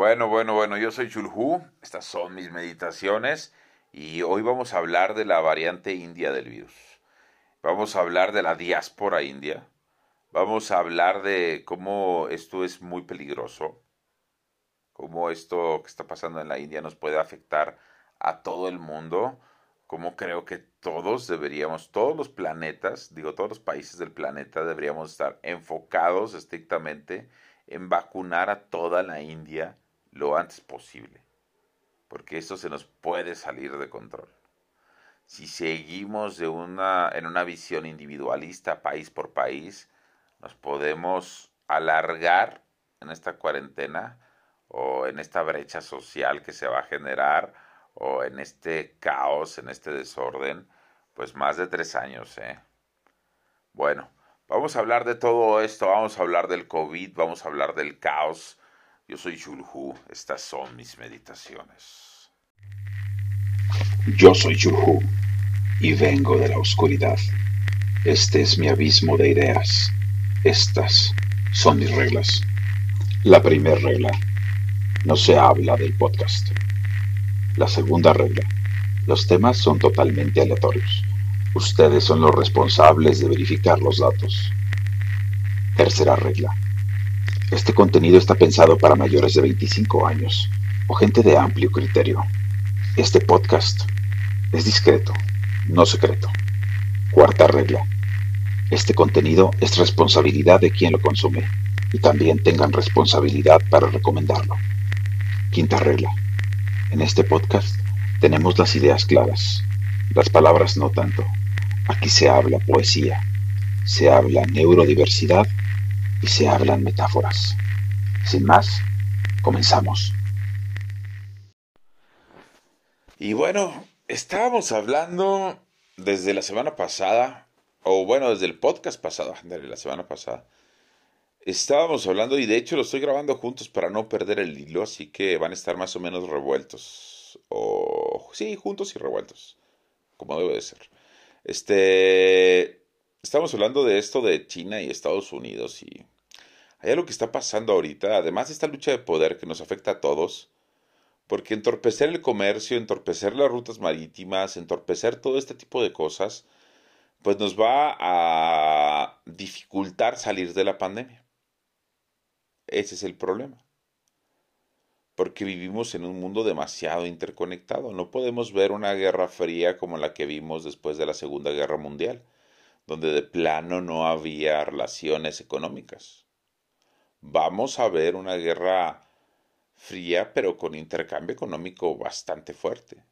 Bueno, bueno, bueno, yo soy Chulhu, estas son mis meditaciones y hoy vamos a hablar de la variante india del virus. Vamos a hablar de la diáspora india. Vamos a hablar de cómo esto es muy peligroso, cómo esto que está pasando en la India nos puede afectar a todo el mundo, cómo creo que todos deberíamos, todos los planetas, digo todos los países del planeta deberíamos estar enfocados estrictamente en vacunar a toda la India lo antes posible, porque esto se nos puede salir de control. Si seguimos de una, en una visión individualista, país por país, nos podemos alargar en esta cuarentena o en esta brecha social que se va a generar o en este caos, en este desorden, pues más de tres años, ¿eh? Bueno, vamos a hablar de todo esto, vamos a hablar del COVID, vamos a hablar del caos, yo soy Chulhu, estas son mis meditaciones. Yo soy Chulhu y vengo de la oscuridad. Este es mi abismo de ideas. Estas son mis reglas. La primera regla, no se habla del podcast. La segunda regla, los temas son totalmente aleatorios. Ustedes son los responsables de verificar los datos. Tercera regla, este contenido está pensado para mayores de 25 años o gente de amplio criterio. Este podcast es discreto, no secreto. Cuarta regla. Este contenido es responsabilidad de quien lo consume y también tengan responsabilidad para recomendarlo. Quinta regla. En este podcast tenemos las ideas claras, las palabras no tanto. Aquí se habla poesía, se habla neurodiversidad y se hablan metáforas. Sin más, comenzamos. Y bueno, estábamos hablando desde la semana pasada, o bueno, desde el podcast pasado, la semana pasada. Estábamos hablando y de hecho lo estoy grabando juntos para no perder el hilo, así que van a estar más o menos revueltos. O sí, juntos y revueltos, como debe de ser. Este, estamos hablando de esto de China y Estados Unidos y hay algo que está pasando ahorita, además de esta lucha de poder que nos afecta a todos, porque entorpecer el comercio, entorpecer las rutas marítimas, entorpecer todo este tipo de cosas, pues nos va a dificultar salir de la pandemia. Ese es el problema. Porque vivimos en un mundo demasiado interconectado. No podemos ver una guerra fría como la que vimos después de la Segunda Guerra Mundial donde de plano no había relaciones económicas. Vamos a ver una guerra fría, pero con intercambio económico bastante fuerte.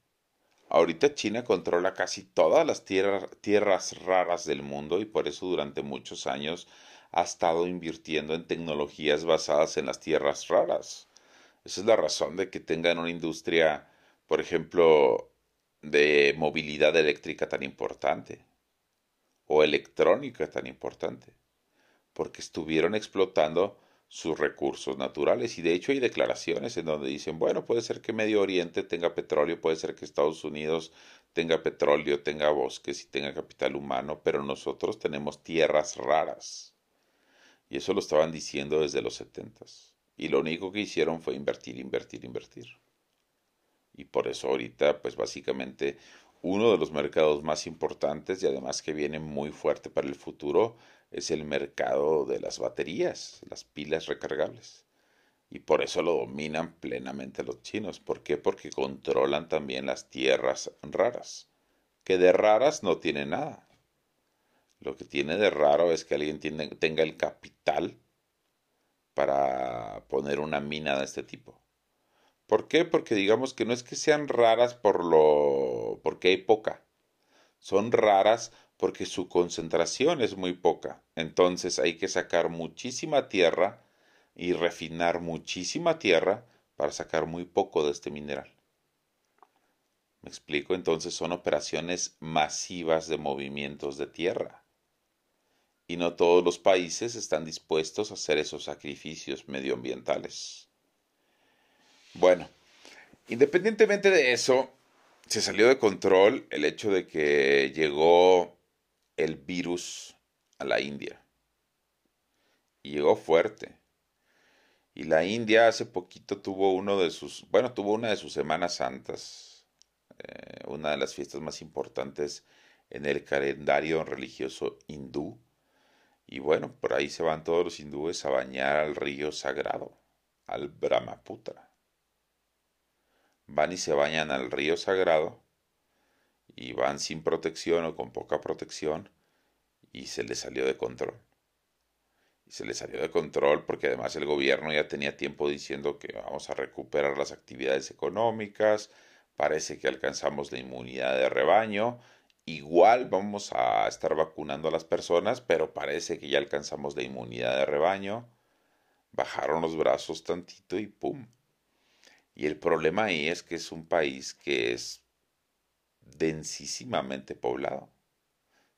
Ahorita China controla casi todas las tierras raras del mundo y por eso durante muchos años ha estado invirtiendo en tecnologías basadas en las tierras raras. Esa es la razón de que tengan una industria, por ejemplo, de movilidad eléctrica tan importante o electrónica tan importante, porque estuvieron explotando sus recursos naturales y de hecho hay declaraciones en donde dicen, bueno, puede ser que Medio Oriente tenga petróleo, puede ser que Estados Unidos tenga petróleo, tenga bosques y tenga capital humano, pero nosotros tenemos tierras raras. Y eso lo estaban diciendo desde los setentas. Y lo único que hicieron fue invertir, invertir, invertir. Y por eso ahorita, pues básicamente uno de los mercados más importantes y además que viene muy fuerte para el futuro es el mercado de las baterías, las pilas recargables. Y por eso lo dominan plenamente los chinos. ¿Por qué? Porque controlan también las tierras raras, que de raras no tiene nada. Lo que tiene de raro es que alguien tenga el capital para poner una mina de este tipo. ¿Por qué? Porque digamos que no es que sean raras por lo porque hay poca. Son raras porque su concentración es muy poca. Entonces hay que sacar muchísima tierra y refinar muchísima tierra para sacar muy poco de este mineral. ¿Me explico? Entonces son operaciones masivas de movimientos de tierra. Y no todos los países están dispuestos a hacer esos sacrificios medioambientales. Bueno, independientemente de eso, se salió de control el hecho de que llegó el virus a la India. Y llegó fuerte. Y la India hace poquito tuvo uno de sus, bueno, tuvo una de sus Semanas Santas, eh, una de las fiestas más importantes en el calendario religioso hindú. Y bueno, por ahí se van todos los hindúes a bañar al río sagrado, al Brahmaputra. Van y se bañan al río sagrado y van sin protección o con poca protección y se les salió de control. Y se les salió de control porque además el gobierno ya tenía tiempo diciendo que vamos a recuperar las actividades económicas, parece que alcanzamos la inmunidad de rebaño, igual vamos a estar vacunando a las personas, pero parece que ya alcanzamos la inmunidad de rebaño. Bajaron los brazos tantito y ¡pum! Y el problema ahí es que es un país que es densísimamente poblado.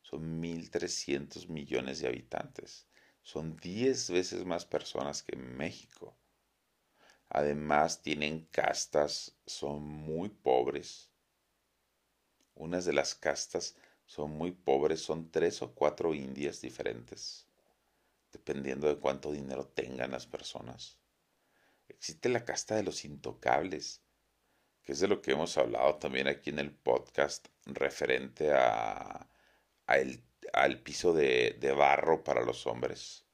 Son 1.300 millones de habitantes. Son 10 veces más personas que México. Además tienen castas, son muy pobres. Unas de las castas son muy pobres, son tres o cuatro indias diferentes, dependiendo de cuánto dinero tengan las personas. Existe la casta de los intocables, que es de lo que hemos hablado también aquí en el podcast referente a, al piso de, de barro para los hombres,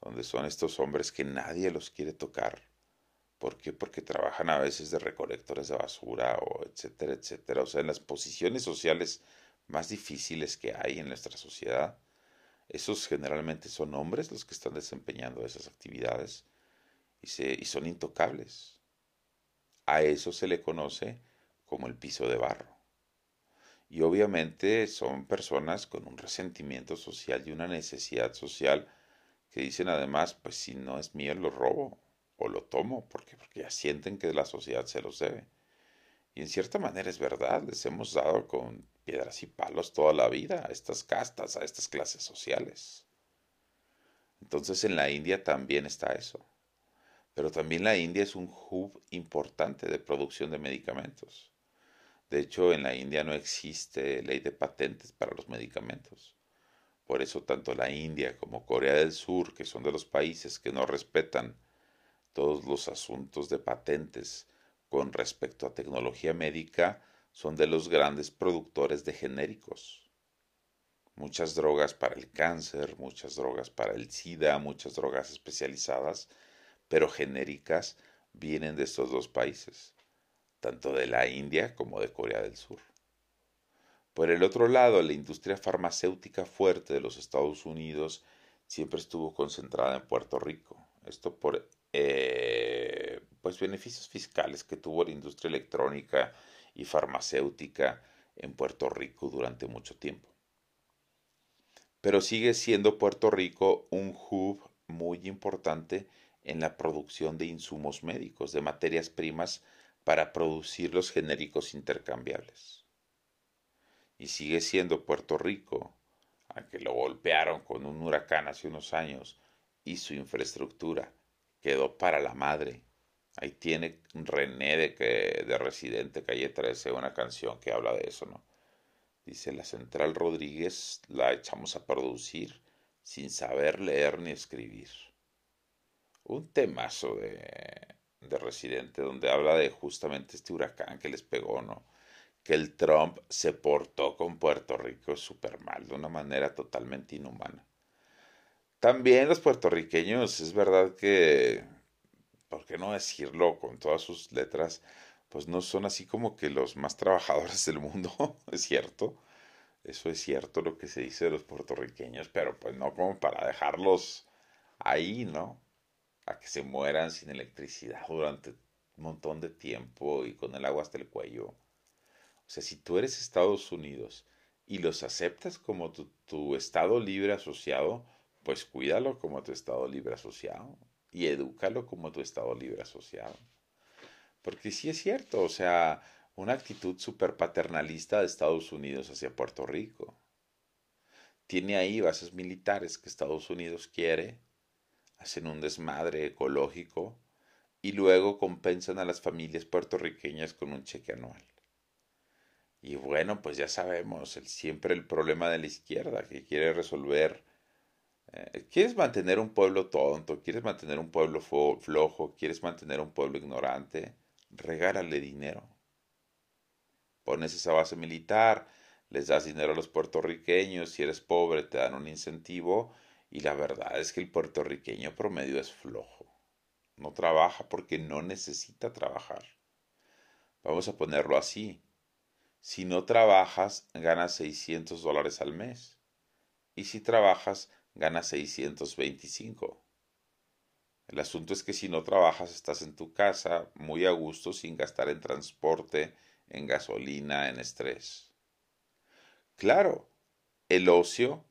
donde son estos hombres que nadie los quiere tocar. ¿Por qué? Porque trabajan a veces de recolectores de basura o etcétera, etcétera. O sea, en las posiciones sociales más difíciles que hay en nuestra sociedad, esos generalmente son hombres los que están desempeñando esas actividades y, son intocables. A eso se le conoce como el piso de barro. Y obviamente son personas con un resentimiento social y una necesidad social que dicen además, pues si no es mío lo robo o lo tomo, porque porque ya sienten que la sociedad se los debe. Y en cierta manera es verdad, les hemos dado con piedras y palos toda la vida a estas castas, a estas clases sociales. Entonces en la India también está eso. Pero también la India es un hub importante de producción de medicamentos. De hecho, en la India no existe ley de patentes para los medicamentos. Por eso tanto la India como Corea del Sur, que son de los países que no respetan todos los asuntos de patentes con respecto a tecnología médica, son de los grandes productores de genéricos. Muchas drogas para el cáncer, muchas drogas para el SIDA, muchas drogas especializadas pero genéricas vienen de estos dos países, tanto de la India como de Corea del Sur. Por el otro lado, la industria farmacéutica fuerte de los Estados Unidos siempre estuvo concentrada en Puerto Rico. Esto por eh, pues beneficios fiscales que tuvo la industria electrónica y farmacéutica en Puerto Rico durante mucho tiempo. Pero sigue siendo Puerto Rico un hub muy importante en la producción de insumos médicos, de materias primas para producir los genéricos intercambiables. Y sigue siendo Puerto Rico, a que lo golpearon con un huracán hace unos años y su infraestructura quedó para la madre. Ahí tiene René de, que, de Residente Calle 13 una canción que habla de eso, ¿no? Dice, la Central Rodríguez la echamos a producir sin saber leer ni escribir un temazo de, de Residente donde habla de justamente este huracán que les pegó, ¿no? Que el Trump se portó con Puerto Rico súper mal, de una manera totalmente inhumana. También los puertorriqueños, es verdad que, ¿por qué no decirlo con todas sus letras? Pues no son así como que los más trabajadores del mundo, es cierto. Eso es cierto lo que se dice de los puertorriqueños, pero pues no como para dejarlos ahí, ¿no? A que se mueran sin electricidad durante un montón de tiempo y con el agua hasta el cuello. O sea, si tú eres Estados Unidos y los aceptas como tu, Estado libre asociado, pues cuídalo como tu Estado libre asociado y edúcalo como tu Estado libre asociado. Porque sí es cierto, o sea, una actitud súper paternalista de Estados Unidos hacia Puerto Rico. Tiene ahí bases militares que Estados Unidos quiere hacen un desmadre ecológico y luego compensan a las familias puertorriqueñas con un cheque anual. Y bueno, pues ya sabemos, siempre el problema de la izquierda que quiere resolver Eh, ¿Quieres mantener un pueblo tonto? ¿Quieres mantener un pueblo flojo? ¿Quieres mantener un pueblo ignorante? Regálale dinero. Pones esa base militar, les das dinero a los puertorriqueños, si eres pobre te dan un incentivo y la verdad es que el puertorriqueño promedio es flojo. No trabaja porque no necesita trabajar. Vamos a ponerlo así. Si no trabajas, ganas 600 dólares al mes. Y si trabajas, ganas 625. El asunto es que si no trabajas, estás en tu casa muy a gusto sin gastar en transporte, en gasolina, en estrés. Claro, el ocio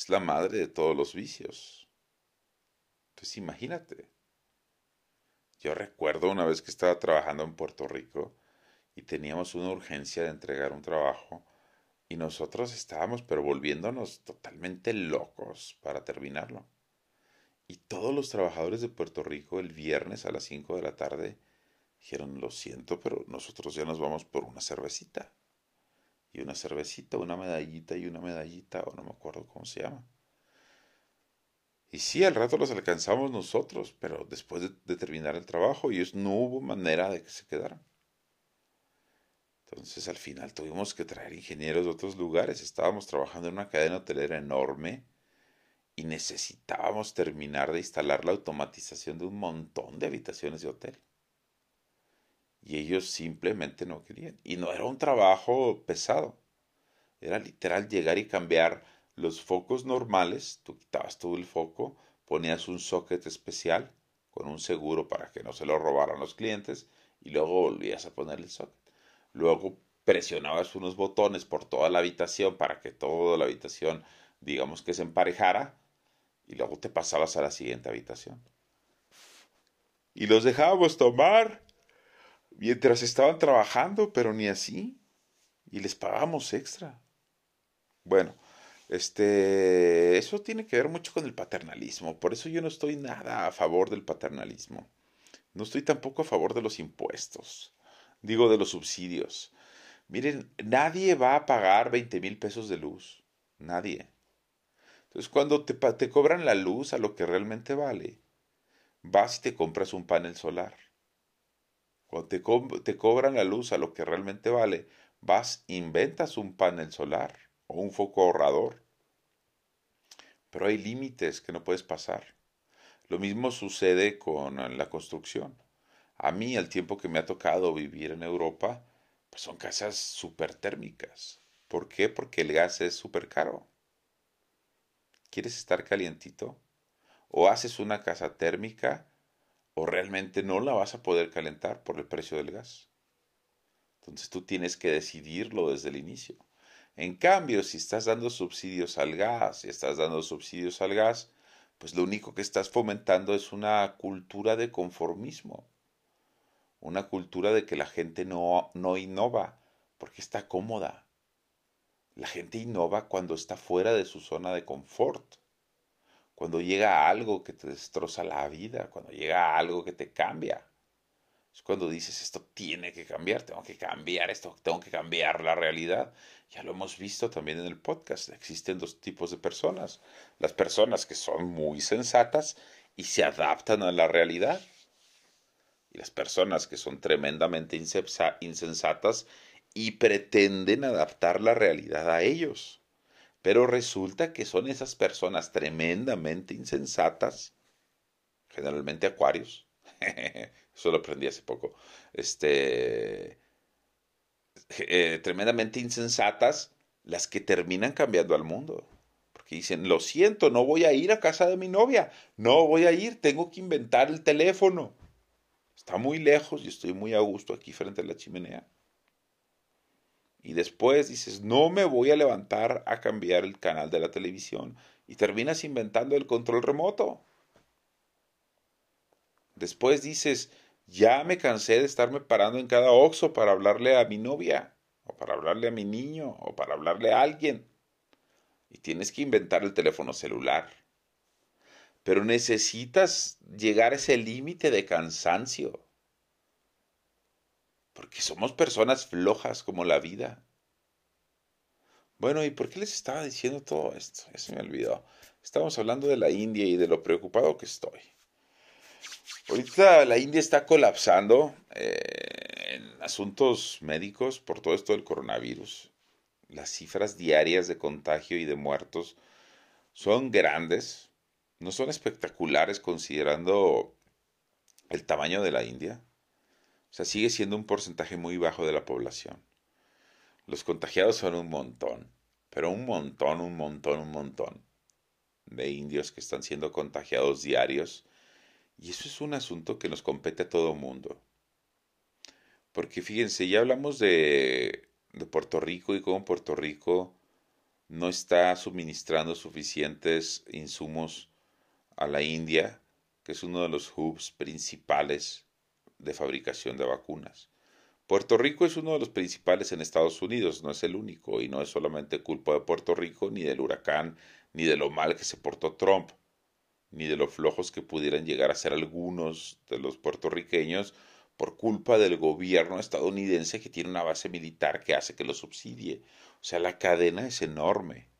es la madre de todos los vicios. Entonces imagínate. Yo recuerdo una vez que estaba trabajando en Puerto Rico y teníamos una urgencia de entregar un trabajo y nosotros estábamos pero volviéndonos totalmente locos para terminarlo. Y todos los trabajadores de Puerto Rico el viernes a las 5 de la tarde dijeron, lo siento, pero nosotros ya nos vamos por una cervecita. Y una cervecita, una medallita y una medallita, o no me acuerdo cómo se llama. Y sí, al rato los alcanzamos nosotros, pero después de, terminar el trabajo, ellos no hubo manera de que se quedaran. Entonces al final tuvimos que traer ingenieros de otros lugares. Estábamos trabajando en una cadena hotelera enorme y necesitábamos terminar de instalar la automatización de un montón de habitaciones de hotel. Y ellos simplemente no querían. Y no era un trabajo pesado. Era literal llegar y cambiar los focos normales. Tú quitabas todo el foco, ponías un socket especial con un seguro para que no se lo robaran los clientes y luego volvías a poner el socket. Luego presionabas unos botones por toda la habitación para que toda la habitación, digamos que se emparejara, y luego te pasabas a la siguiente habitación. Y los dejábamos tomar mientras estaban trabajando, pero ni así. Y les pagábamos extra. Bueno, este, eso tiene que ver mucho con el paternalismo. Por eso yo no estoy nada a favor del paternalismo. No estoy tampoco a favor de los impuestos digo de los subsidios. Miren, nadie va a pagar 20 mil pesos de luz. Nadie. Entonces, cuando te, te cobran la luz a lo que realmente vale, vas y te compras un panel solar. Cuando te, cobran la luz a lo que realmente vale, vas, inventas un panel solar o un foco ahorrador. Pero hay límites que no puedes pasar. Lo mismo sucede con la construcción. A mí, el tiempo que me ha tocado vivir en Europa, pues son casas súper térmicas. ¿Por qué? Porque el gas es súper caro. ¿Quieres estar calientito? O haces una casa térmica o realmente no la vas a poder calentar por el precio del gas. Entonces tú tienes que decidirlo desde el inicio. En cambio, si estás dando subsidios al gas, y estás dando subsidios al gas, pues lo único que estás fomentando es una cultura de conformismo una cultura de que la gente no, no innova porque está cómoda. La gente innova cuando está fuera de su zona de confort, cuando llega algo que te destroza la vida, cuando llega algo que te cambia. Es cuando dices, esto tiene que cambiar, tengo que cambiar esto, tengo que cambiar la realidad. Ya lo hemos visto también en el podcast. Existen dos tipos de personas. Las personas que son muy sensatas y se adaptan a la realidad y las personas que son tremendamente insensatas y pretenden adaptar la realidad a ellos. Pero resulta que son esas personas tremendamente insensatas, generalmente acuarios, eso lo aprendí hace poco, este, eh, tremendamente insensatas las que terminan cambiando al mundo. Porque dicen, lo siento, no voy a ir a casa de mi novia, no voy a ir, tengo que inventar el teléfono. Está muy lejos y estoy muy a gusto aquí frente a la chimenea. Y después dices, no me voy a levantar a cambiar el canal de la televisión. Y terminas inventando el control remoto. Después dices, ya me cansé de estarme parando en cada oxo para hablarle a mi novia, o para hablarle a mi niño, o para hablarle a alguien. Y tienes que inventar el teléfono celular pero necesitas llegar a ese límite de cansancio. Porque somos personas flojas como la vida. Bueno, ¿y por qué les estaba diciendo todo esto? Eso me olvidó. Estamos hablando de la India y de lo preocupado que estoy. Ahorita la India está colapsando eh, en asuntos médicos por todo esto del coronavirus. Las cifras diarias de contagio y de muertos son grandes, no son espectaculares considerando el tamaño de la India. O sea, sigue siendo un porcentaje muy bajo de la población. Los contagiados son un montón, pero un montón, un montón, un montón de indios que están siendo contagiados diarios. Y eso es un asunto que nos compete a todo mundo. Porque fíjense, ya hablamos de, de Puerto Rico y cómo Puerto Rico no está suministrando suficientes insumos a la India, que es uno de los hubs principales de fabricación de vacunas. Puerto Rico es uno de los principales en Estados Unidos, no es el único, y no es solamente culpa de Puerto Rico, ni del huracán, ni de lo mal que se portó Trump, ni de lo flojos que pudieran llegar a ser algunos de los puertorriqueños por culpa del gobierno estadounidense que tiene una base militar que hace que lo subsidie. O sea, la cadena es enorme.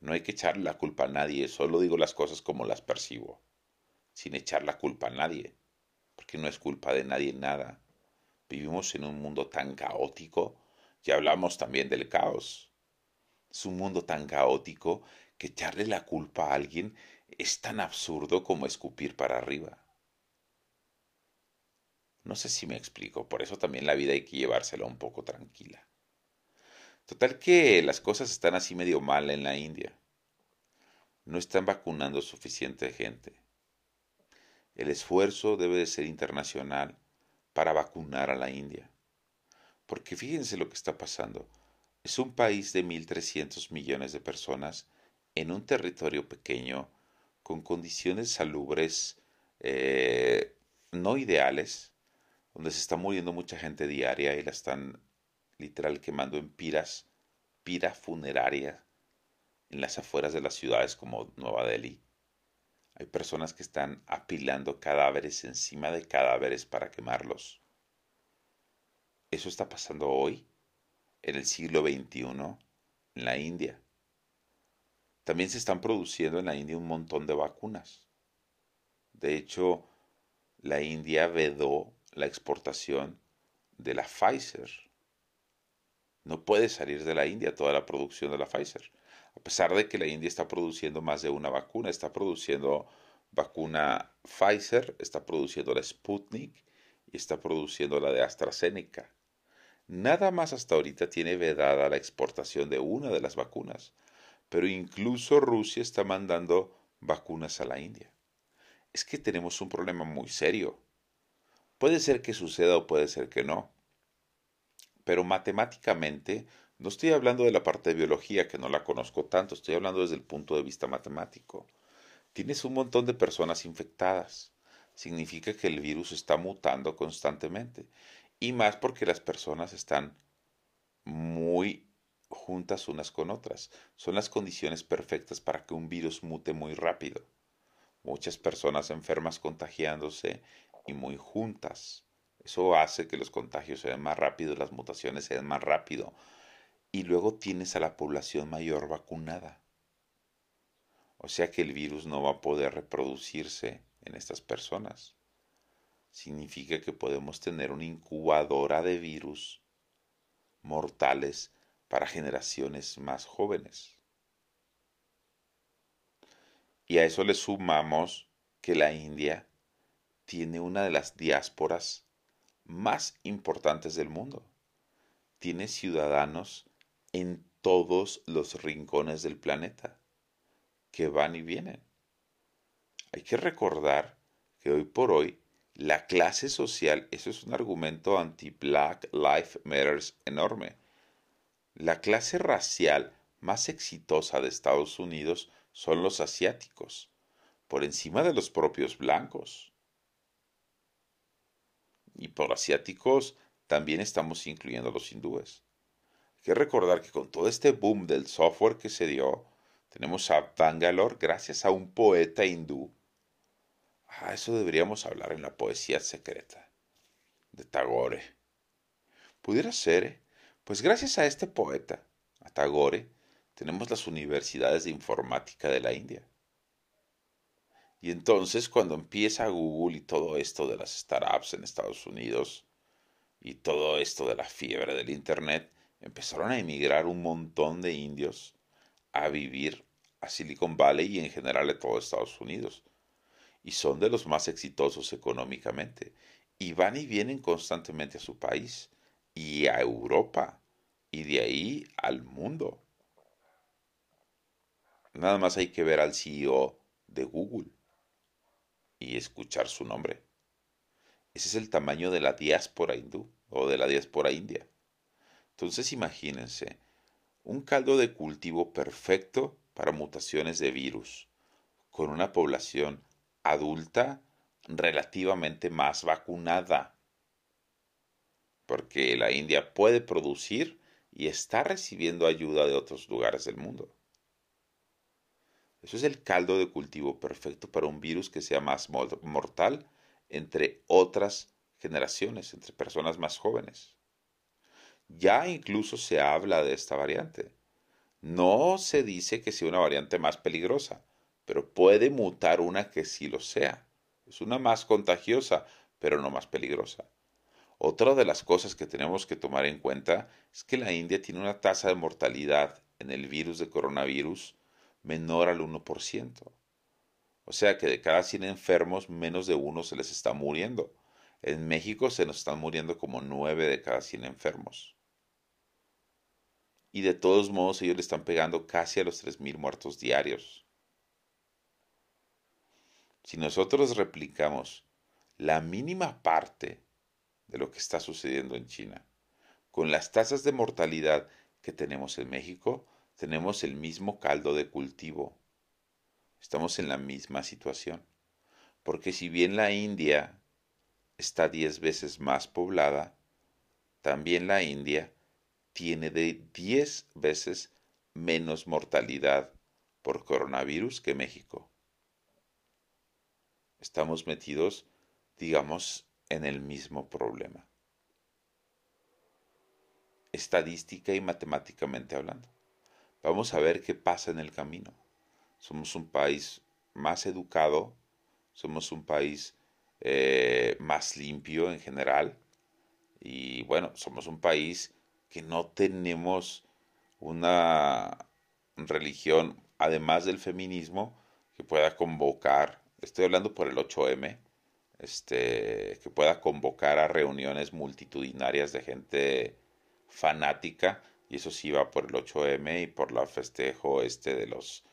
No hay que echarle la culpa a nadie, solo digo las cosas como las percibo, sin echar la culpa a nadie, porque no es culpa de nadie nada. Vivimos en un mundo tan caótico, ya hablamos también del caos. Es un mundo tan caótico que echarle la culpa a alguien es tan absurdo como escupir para arriba. No sé si me explico, por eso también la vida hay que llevársela un poco tranquila. Total que las cosas están así medio mal en la India. No están vacunando suficiente gente. El esfuerzo debe de ser internacional para vacunar a la India. Porque fíjense lo que está pasando. Es un país de 1.300 millones de personas en un territorio pequeño con condiciones salubres eh, no ideales, donde se está muriendo mucha gente diaria y la están literal quemando en piras, pira funeraria en las afueras de las ciudades como Nueva Delhi. Hay personas que están apilando cadáveres encima de cadáveres para quemarlos. Eso está pasando hoy, en el siglo XXI, en la India. También se están produciendo en la India un montón de vacunas. De hecho, la India vedó la exportación de la Pfizer no puede salir de la India toda la producción de la Pfizer. A pesar de que la India está produciendo más de una vacuna, está produciendo vacuna Pfizer, está produciendo la Sputnik y está produciendo la de AstraZeneca. Nada más hasta ahorita tiene vedada la exportación de una de las vacunas, pero incluso Rusia está mandando vacunas a la India. Es que tenemos un problema muy serio. Puede ser que suceda o puede ser que no pero matemáticamente no estoy hablando de la parte de biología, que no la conozco tanto, estoy hablando desde el punto de vista matemático. Tienes un montón de personas infectadas. Significa que el virus está mutando constantemente. Y más porque las personas están muy juntas unas con otras. Son las condiciones perfectas para que un virus mute muy rápido. Muchas personas enfermas contagiándose y muy juntas. Eso hace que los contagios sean más rápidos, las mutaciones sean más rápido. Y luego tienes a la población mayor vacunada. O sea que el virus no va a poder reproducirse en estas personas. Significa que podemos tener una incubadora de virus mortales para generaciones más jóvenes. Y a eso le sumamos que la India tiene una de las diásporas más importantes del mundo. Tiene ciudadanos en todos los rincones del planeta que van y vienen. Hay que recordar que hoy por hoy la clase social, eso es un argumento anti-Black Life Matters enorme. La clase racial más exitosa de Estados Unidos son los asiáticos, por encima de los propios blancos y por asiáticos también estamos incluyendo a los hindúes. Que recordar que con todo este boom del software que se dio, tenemos a Bangalore gracias a un poeta hindú. Ah, eso deberíamos hablar en la poesía secreta de Tagore. Pudiera ser, ¿eh? pues gracias a este poeta, a Tagore, tenemos las universidades de informática de la India. Y entonces cuando empieza Google y todo esto de las startups en Estados Unidos y todo esto de la fiebre del Internet, empezaron a emigrar un montón de indios a vivir a Silicon Valley y en general a todo Estados Unidos. Y son de los más exitosos económicamente. Y van y vienen constantemente a su país y a Europa y de ahí al mundo. Nada más hay que ver al CEO de Google y escuchar su nombre. Ese es el tamaño de la diáspora hindú o de la diáspora india. Entonces imagínense, un caldo de cultivo perfecto para mutaciones de virus, con una población adulta relativamente más vacunada, porque la India puede producir y está recibiendo ayuda de otros lugares del mundo. Eso es el caldo de cultivo perfecto para un virus que sea más mortal entre otras generaciones, entre personas más jóvenes. Ya incluso se habla de esta variante. No se dice que sea una variante más peligrosa, pero puede mutar una que sí lo sea. Es una más contagiosa, pero no más peligrosa. Otra de las cosas que tenemos que tomar en cuenta es que la India tiene una tasa de mortalidad en el virus de coronavirus menor al 1%. O sea que de cada 100 enfermos, menos de uno se les está muriendo. En México se nos están muriendo como 9 de cada 100 enfermos. Y de todos modos ellos le están pegando casi a los 3.000 muertos diarios. Si nosotros replicamos la mínima parte de lo que está sucediendo en China, con las tasas de mortalidad que tenemos en México, tenemos el mismo caldo de cultivo. Estamos en la misma situación. Porque si bien la India está diez veces más poblada, también la India tiene de diez veces menos mortalidad por coronavirus que México. Estamos metidos, digamos, en el mismo problema. Estadística y matemáticamente hablando. Vamos a ver qué pasa en el camino. Somos un país más educado, somos un país eh, más limpio en general y bueno, somos un país que no tenemos una religión, además del feminismo, que pueda convocar, estoy hablando por el 8M, este, que pueda convocar a reuniones multitudinarias de gente fanática y eso sí va por el 8M y por la festejo este de los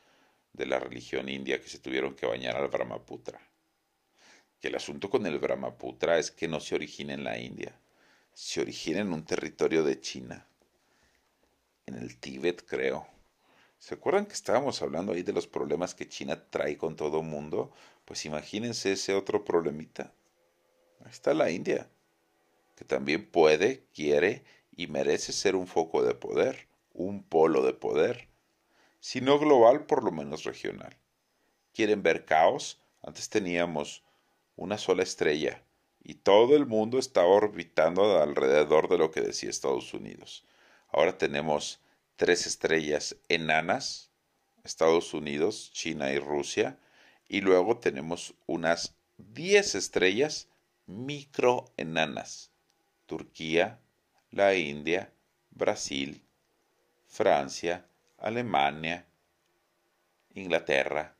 de la religión india que se tuvieron que bañar al Brahmaputra. Que el asunto con el Brahmaputra es que no se origina en la India, se origina en un territorio de China, en el Tíbet creo. ¿Se acuerdan que estábamos hablando ahí de los problemas que China trae con todo el mundo? Pues imagínense ese otro problemita. Ahí está la India, que también puede, quiere y merece ser un foco de poder, un polo de poder, si no global, por lo menos regional. ¿Quieren ver caos? Antes teníamos una sola estrella y todo el mundo estaba orbitando alrededor de lo que decía Estados Unidos. Ahora tenemos tres estrellas enanas, Estados Unidos, China y Rusia, y luego tenemos unas diez estrellas microenanas, Turquía, la India, Brasil, Francia, Alemania, Inglaterra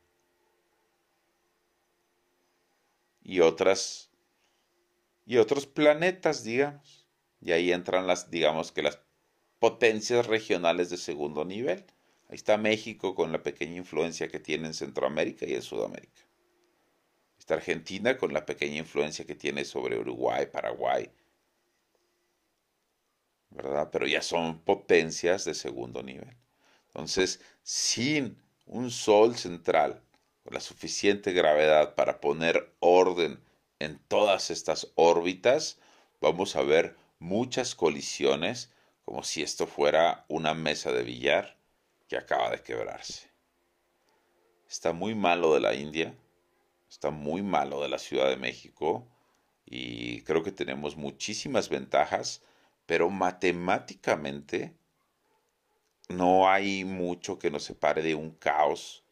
y otras y otros planetas, digamos. Y ahí entran las, digamos que las potencias regionales de segundo nivel. Ahí está México con la pequeña influencia que tiene en Centroamérica y en Sudamérica. Está Argentina con la pequeña influencia que tiene sobre Uruguay, Paraguay, ¿verdad? Pero ya son potencias de segundo nivel. Entonces, sin un sol central con la suficiente gravedad para poner orden en todas estas órbitas, vamos a ver muchas colisiones como si esto fuera una mesa de billar que acaba de quebrarse. Está muy malo de la India, está muy malo de la Ciudad de México y creo que tenemos muchísimas ventajas pero matemáticamente no hay mucho que nos separe de un caos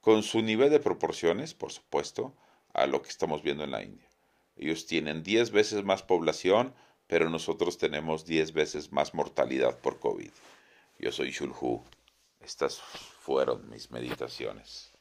con su nivel de proporciones, por supuesto, a lo que estamos viendo en la India. Ellos tienen 10 veces más población, pero nosotros tenemos 10 veces más mortalidad por COVID. Yo soy Shulhu. Estas fueron mis meditaciones.